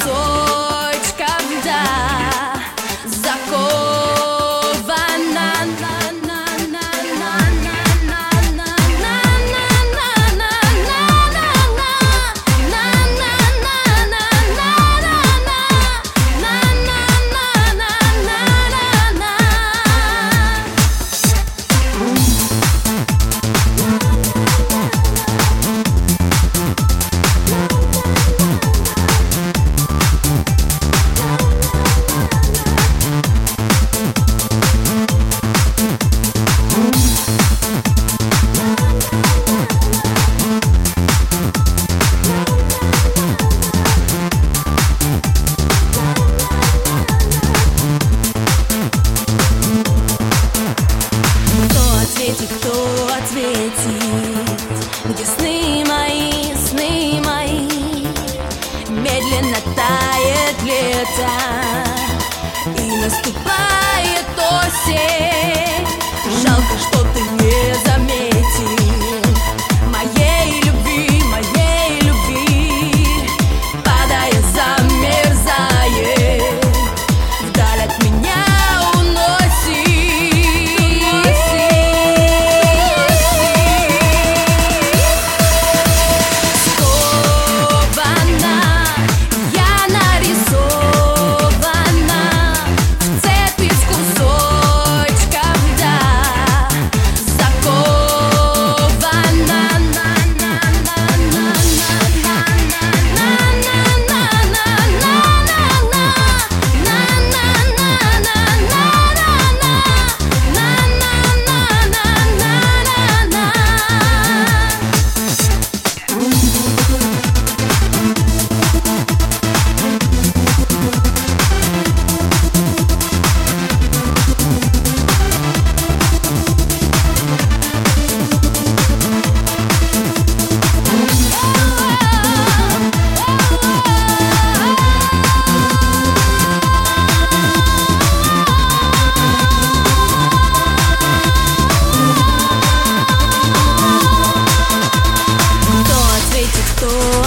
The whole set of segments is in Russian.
soul. ответит, кто ответит? Где сны мои, сны мои? Медленно тает лето И наступает осень.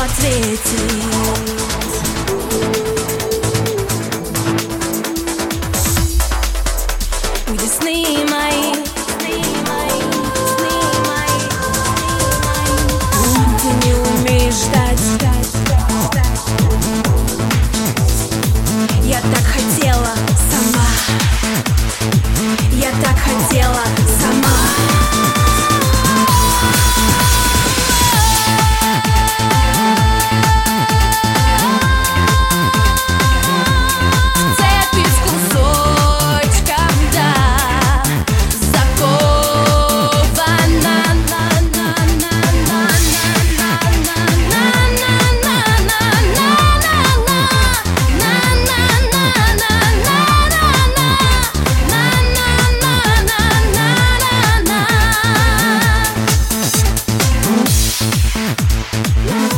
ответить. Где мои? Ты не умеешь ждать. Я так хотела сама. Я так хотела. Yeah.